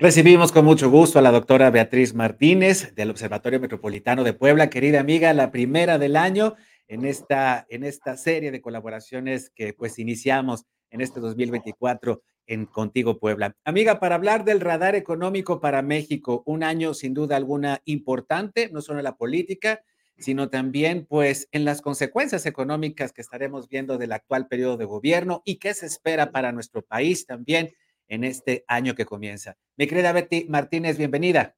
Recibimos con mucho gusto a la doctora Beatriz Martínez del Observatorio Metropolitano de Puebla, querida amiga, la primera del año en esta, en esta serie de colaboraciones que pues iniciamos en este 2024 en Contigo Puebla. Amiga, para hablar del radar económico para México, un año sin duda alguna importante, no solo en la política, sino también pues en las consecuencias económicas que estaremos viendo del actual periodo de gobierno y qué se espera para nuestro país también en este año que comienza. Mi querida Betty Martínez, bienvenida.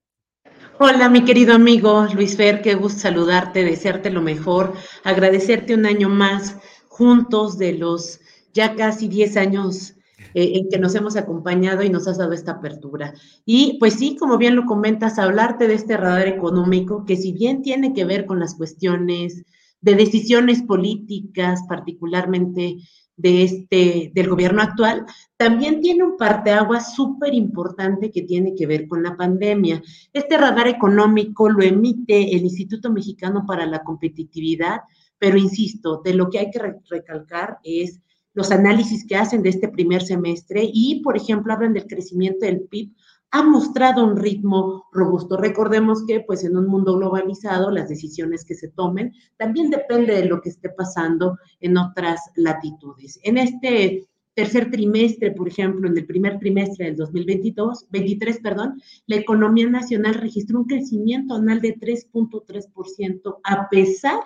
Hola, mi querido amigo Luis Fer, qué gusto saludarte, desearte lo mejor, agradecerte un año más juntos de los ya casi 10 años eh, en que nos hemos acompañado y nos has dado esta apertura. Y pues sí, como bien lo comentas, hablarte de este radar económico que si bien tiene que ver con las cuestiones de decisiones políticas, particularmente de este, del gobierno actual, también tiene un parteaguas súper importante que tiene que ver con la pandemia. Este radar económico lo emite el Instituto Mexicano para la Competitividad, pero insisto, de lo que hay que recalcar es los análisis que hacen de este primer semestre y, por ejemplo, hablan del crecimiento del PIB ha mostrado un ritmo robusto. Recordemos que pues en un mundo globalizado las decisiones que se tomen también depende de lo que esté pasando en otras latitudes. En este tercer trimestre, por ejemplo, en el primer trimestre del 2022, 23, perdón, la economía nacional registró un crecimiento anual de 3.3% a pesar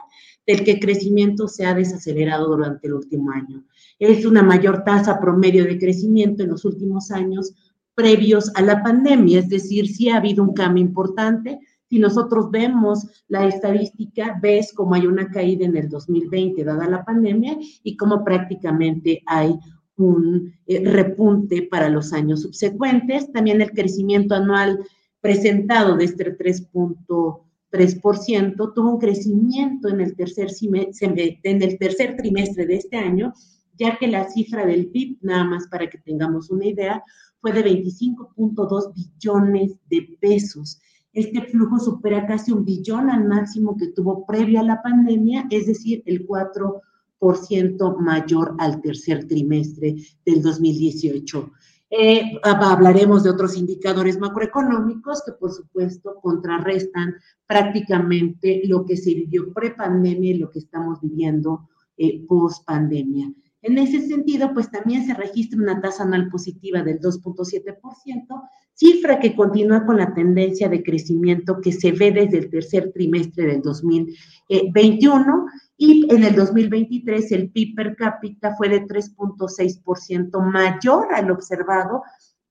del que el crecimiento se ha desacelerado durante el último año. Es una mayor tasa promedio de crecimiento en los últimos años previos a la pandemia, es decir, sí ha habido un cambio importante. Si nosotros vemos la estadística, ves cómo hay una caída en el 2020 dada la pandemia y cómo prácticamente hay un eh, repunte para los años subsecuentes. También el crecimiento anual presentado de este 3.3% tuvo un crecimiento en el, tercer en el tercer trimestre de este año, ya que la cifra del PIB, nada más para que tengamos una idea, fue de 25.2 billones de pesos. Este flujo supera casi un billón al máximo que tuvo previo a la pandemia, es decir, el 4% mayor al tercer trimestre del 2018. Eh, hablaremos de otros indicadores macroeconómicos que, por supuesto, contrarrestan prácticamente lo que se vivió pre-pandemia y lo que estamos viviendo eh, post-pandemia. En ese sentido, pues también se registra una tasa anual positiva del 2.7%, cifra que continúa con la tendencia de crecimiento que se ve desde el tercer trimestre del 2021 y en el 2023 el PIB per cápita fue de 3.6% mayor al observado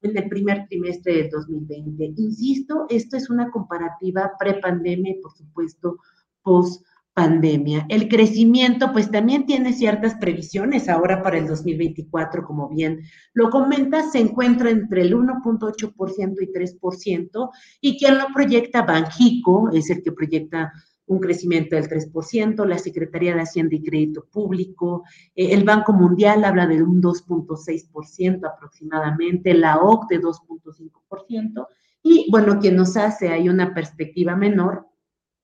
en el primer trimestre del 2020. Insisto, esto es una comparativa pre-pandemia y por supuesto post pandemia. El crecimiento, pues también tiene ciertas previsiones ahora para el 2024, como bien lo comenta, se encuentra entre el 1.8% y 3%, y quien lo proyecta, Banjico, es el que proyecta un crecimiento del 3%, la Secretaría de Hacienda y Crédito Público, eh, el Banco Mundial habla de un 2.6% aproximadamente, la OC de 2.5%, y bueno, quien nos hace hay una perspectiva menor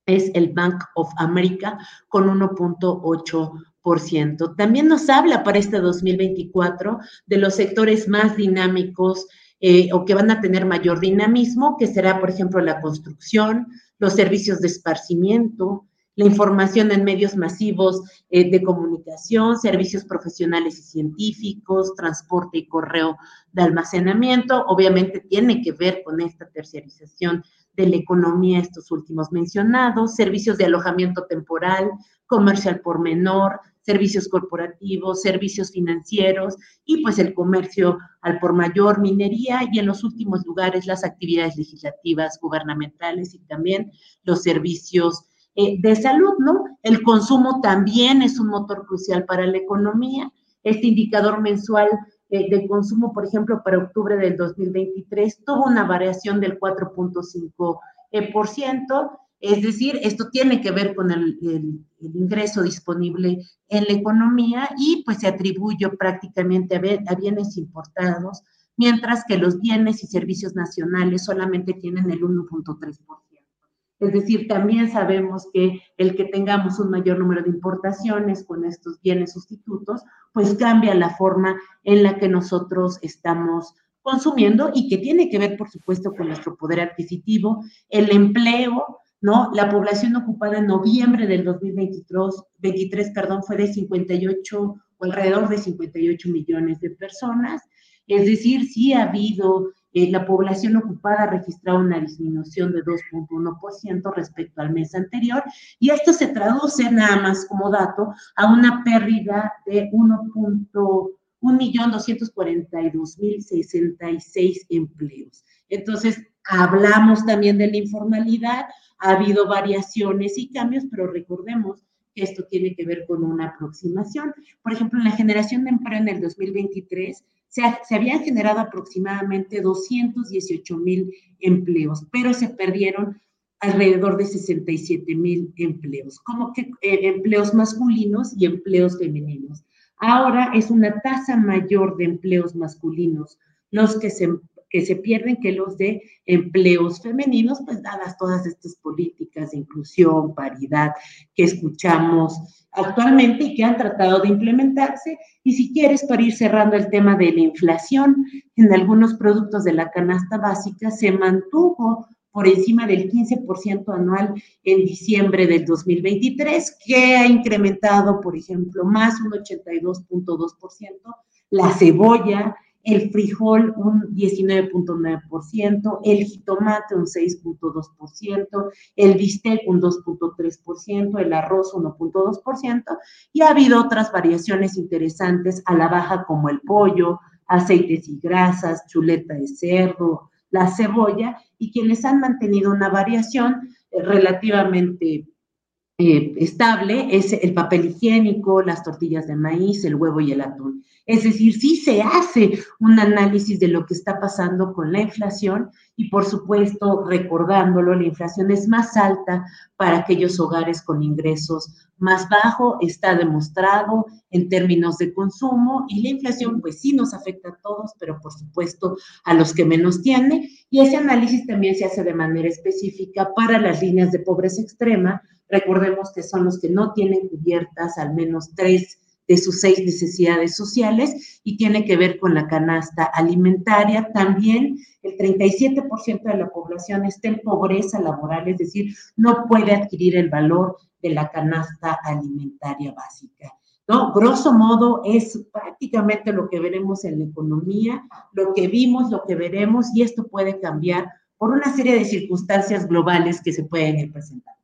es el Bank of America con 1.8%. También nos habla para este 2024 de los sectores más dinámicos eh, o que van a tener mayor dinamismo, que será, por ejemplo, la construcción, los servicios de esparcimiento, la información en medios masivos eh, de comunicación, servicios profesionales y científicos, transporte y correo de almacenamiento. Obviamente tiene que ver con esta terciarización de la economía, estos últimos mencionados, servicios de alojamiento temporal, comercial por menor, servicios corporativos, servicios financieros y pues el comercio al por mayor, minería y en los últimos lugares las actividades legislativas, gubernamentales y también los servicios eh, de salud, ¿no? El consumo también es un motor crucial para la economía. Este indicador mensual eh, de consumo, por ejemplo, para octubre del 2023, tuvo una variación del 4.5%. Es decir, esto tiene que ver con el, ingreso disponible en la economía y pues se atribuye prácticamente a, bienes importados, mientras que los bienes y servicios nacionales solamente tienen el 1.3%. Es decir, también sabemos que el que tengamos un mayor número de importaciones con estos bienes sustitutos, pues cambia la forma en la que nosotros estamos consumiendo y que tiene que ver, por supuesto, con nuestro poder adquisitivo, el empleo, ¿no? La población ocupada en noviembre del 2023, 23, perdón, fue de 58 o alrededor de 58 millones de personas. Es decir, sí ha habido, eh, la población ocupada ha registrado una disminución de 2.1% respecto al mes anterior, y esto se traduce nada más como dato a una pérdida de 1.242.066 empleos. Entonces, hablamos también de la informalidad, ha habido variaciones y cambios, pero recordemos que esto tiene que ver con una aproximación. Por ejemplo, en la generación de empleo en el 2023 se, habían generado aproximadamente 218 mil empleos, pero se perdieron alrededor de 67 mil empleos, como que eh, empleos masculinos y empleos femeninos. Ahora es una tasa mayor de empleos masculinos los que se que se pierden que los de empleos femeninos, pues dadas todas estas políticas de inclusión, paridad que escuchamos actualmente y que han tratado de implementarse. Y si quieres, para ir cerrando el tema de la inflación, en algunos productos de la canasta básica se mantuvo por encima del 15% anual en diciembre del 2023, que ha incrementado, por ejemplo, más un 82.2%, la cebolla, el frijol un 19.9%, el jitomate un 6.2%, el bistec un 2.3%, el arroz 1.2%, y ha habido otras variaciones interesantes a la baja como el pollo, aceites y grasas, chuleta de cerdo, la cebolla, y quienes han mantenido una variación eh, relativamente eh, estable es el papel higiénico, las tortillas de maíz, el huevo y el atún. Es decir, sí se hace un análisis de lo que está pasando con la inflación y por supuesto, recordándolo, la inflación es más alta para aquellos hogares con ingresos más bajos, está demostrado en términos de consumo y la inflación pues sí nos afecta a todos, pero por supuesto a los que menos tienen y ese análisis también se hace de manera específica para las líneas de pobreza extrema. Recordemos que son los que no tienen cubiertas al menos tres de sus seis necesidades sociales y tiene que ver con la canasta alimentaria. También el 37% de la población está en pobreza laboral, es decir, no puede adquirir el valor de la canasta alimentaria básica. ¿no? Grosso modo es prácticamente lo que veremos en la economía, lo que vimos, lo que veremos, y esto puede cambiar por una serie de circunstancias globales que se pueden ir presentando.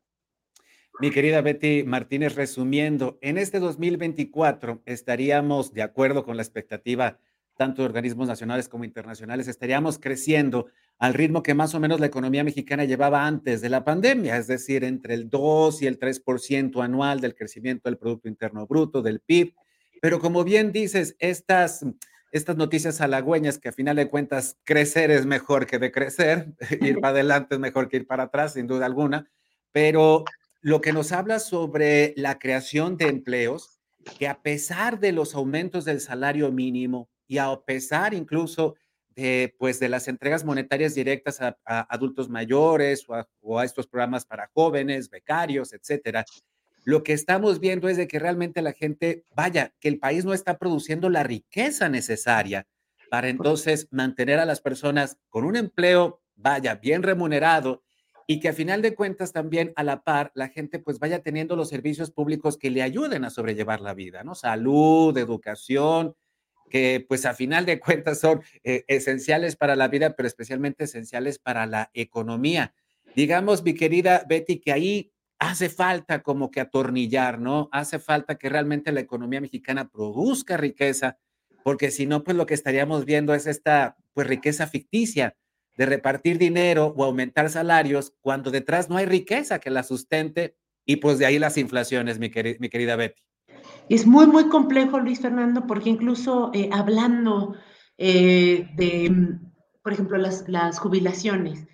Mi querida Betty Martínez, resumiendo, en este 2024 estaríamos de acuerdo con la expectativa tanto de organismos nacionales como internacionales, estaríamos creciendo al ritmo que más o menos la economía mexicana llevaba antes de la pandemia, es decir, entre el 2 y el 3% anual del crecimiento del Producto Interno Bruto, del PIB. Pero como bien dices, estas, estas noticias halagüeñas que a final de cuentas crecer es mejor que decrecer, ir para adelante es mejor que ir para atrás, sin duda alguna, pero lo que nos habla sobre la creación de empleos, que a pesar de los aumentos del salario mínimo y a pesar incluso de, pues, de las entregas monetarias directas a, adultos mayores o a, estos programas para jóvenes, becarios, etcétera, lo que estamos viendo es de que realmente la gente, vaya, que el país no está produciendo la riqueza necesaria para entonces mantener a las personas con un empleo, vaya, bien remunerado y que a final de cuentas también a la par la gente pues vaya teniendo los servicios públicos que le ayuden a sobrellevar la vida, ¿no? Salud, educación, que pues a final de cuentas son eh, esenciales para la vida, pero especialmente esenciales para la economía. Digamos, mi querida Betty, que ahí hace falta como que atornillar, ¿no? Hace falta que realmente la economía mexicana produzca riqueza, porque si no, pues lo que estaríamos viendo es esta pues riqueza ficticia de repartir dinero o aumentar salarios cuando detrás no hay riqueza que la sustente y pues de ahí las inflaciones, mi, mi querida Betty. Es muy, muy complejo, Luis Fernando, porque incluso eh, hablando eh, de, por ejemplo, las, las jubilaciones,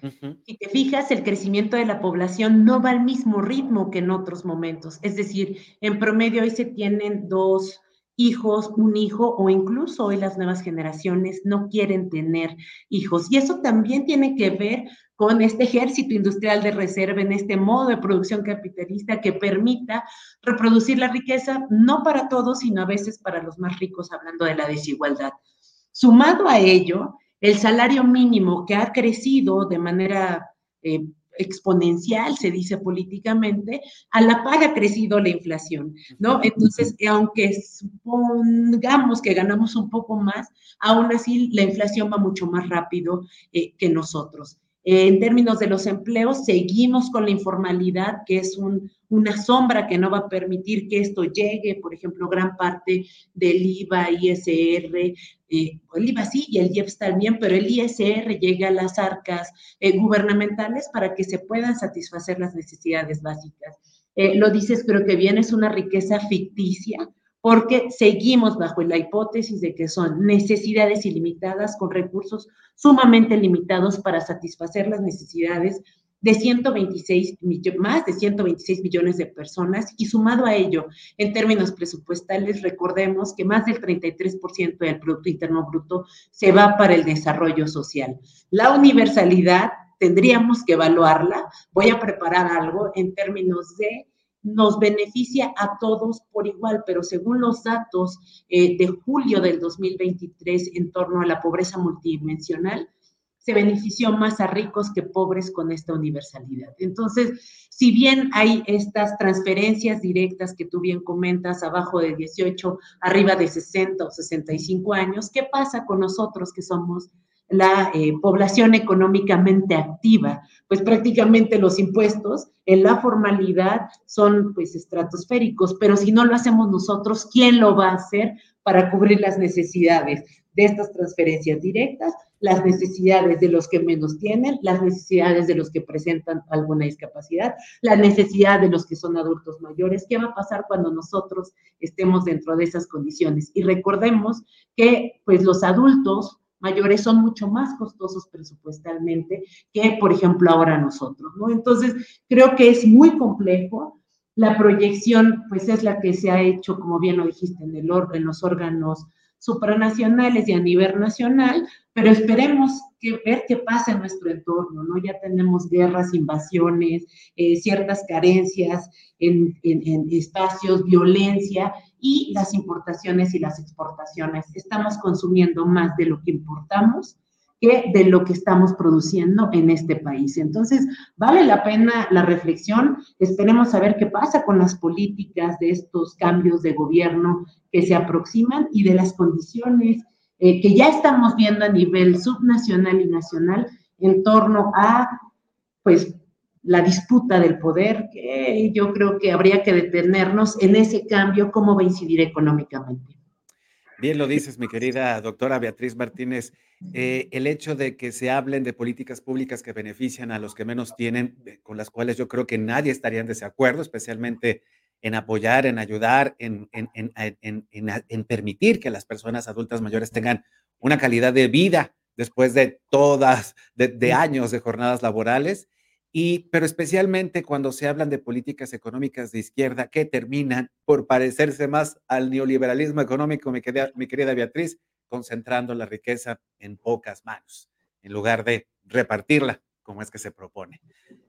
si te fijas, el crecimiento de la población no va al mismo ritmo que en otros momentos. Es decir, en promedio hoy se tienen dos hijos, un hijo o incluso hoy las nuevas generaciones no quieren tener hijos. Y eso también tiene que ver con este ejército industrial de reserva, en este modo de producción capitalista que permita reproducir la riqueza, no para todos, sino a veces para los más ricos, hablando de la desigualdad. Sumado a ello, el salario mínimo que ha crecido de manera eh, exponencial, se dice políticamente, a la par ha crecido la inflación, ¿no? Entonces, aunque supongamos que ganamos un poco más, aún así la inflación va mucho más rápido eh, que nosotros. En términos de los empleos, seguimos con la informalidad, que es una sombra que no va a permitir que esto llegue, por ejemplo, gran parte del IVA, ISR, eh, el IVA sí y el IEPS también, pero el ISR llega a las arcas eh, gubernamentales para que se puedan satisfacer las necesidades básicas. Eh, lo dices, creo que bien, es una riqueza ficticia, porque seguimos bajo la hipótesis de que son necesidades ilimitadas con recursos sumamente limitados para satisfacer las necesidades de 126 más de 126 millones de personas y sumado a ello, en términos presupuestales, recordemos que más del 33% del Producto Interno Bruto se va para el desarrollo social. La universalidad tendríamos que evaluarla. Voy a preparar algo en términos de nos beneficia a todos por igual, pero según los datos eh, de julio del 2023 en torno a la pobreza multidimensional, se benefició más a ricos que pobres con esta universalidad. Entonces, si bien hay estas transferencias directas que tú bien comentas, abajo de 18, arriba de 60 o 65 años, ¿qué pasa con nosotros que somos la eh, población económicamente activa, pues prácticamente los impuestos en la formalidad son pues estratosféricos, pero si no lo hacemos nosotros, ¿quién lo va a hacer para cubrir las necesidades de estas transferencias directas, las necesidades de los que menos tienen, las necesidades de los que presentan alguna discapacidad, la necesidad de los que son adultos mayores? ¿Qué va a pasar cuando nosotros estemos dentro de esas condiciones? Y recordemos que pues los adultos mayores son mucho más costosos presupuestalmente que, por ejemplo, ahora nosotros, ¿no? Entonces, creo que es muy complejo. La proyección, pues, es la que se ha hecho, como bien lo dijiste, en, el, en los órganos supranacionales y a nivel nacional, pero esperemos que, ver qué pasa en nuestro entorno, ¿no? Ya tenemos guerras, invasiones, eh, ciertas carencias en, en, en espacios, violencia, y las importaciones y las exportaciones. Estamos consumiendo más de lo que importamos que de lo que estamos produciendo en este país. Entonces, vale la pena la reflexión. Esperemos saber qué pasa con las políticas de estos cambios de gobierno que se aproximan y de las condiciones eh, que ya estamos viendo a nivel subnacional y nacional en torno a, pues, la disputa del poder, que yo creo que habría que detenernos en ese cambio, cómo va a incidir económicamente. Bien lo dices, mi querida doctora Beatriz Martínez. Eh, el hecho de que se hablen de políticas públicas que benefician a los que menos tienen, eh, con las cuales yo creo que nadie estaría en desacuerdo, especialmente en apoyar, en ayudar, en, en, permitir que las personas adultas mayores tengan una calidad de vida después de todas, de años de jornadas laborales y, pero especialmente cuando se hablan de políticas económicas de izquierda que terminan por parecerse más al neoliberalismo económico, mi querida, mi querida Beatriz, concentrando la riqueza en pocas manos, en lugar de repartirla como es que se propone.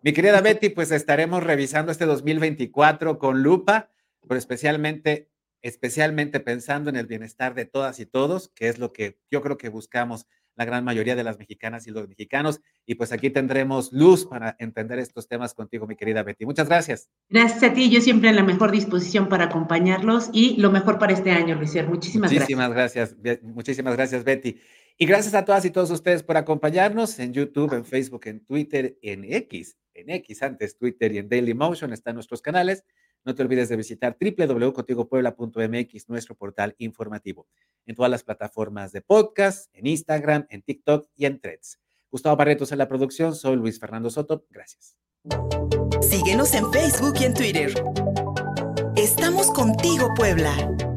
Mi querida Betty, pues estaremos revisando este 2024 con lupa, pero especialmente, especialmente pensando en el bienestar de todas y todos, que es lo que yo creo que buscamos la gran mayoría de las mexicanas y los mexicanos. Y pues aquí tendremos luz para entender estos temas contigo, mi querida Betty. Muchas gracias. Gracias a ti, yo siempre en la mejor disposición para acompañarlos y lo mejor para este año, Luis. Muchísimas, muchísimas gracias. Muchísimas gracias, Betty. Y gracias a todas y todos ustedes por acompañarnos en YouTube, en Facebook, en Twitter, en X, en X antes Twitter y en Daily Motion están nuestros canales. No te olvides de visitar www.contigopuebla.mx, nuestro portal informativo, en todas las plataformas de podcast, en Instagram, en TikTok y en Threads. Gustavo Barretos en la producción, soy Luis Fernando Soto. Gracias. Síguenos en Facebook y en Twitter. Estamos contigo, Puebla.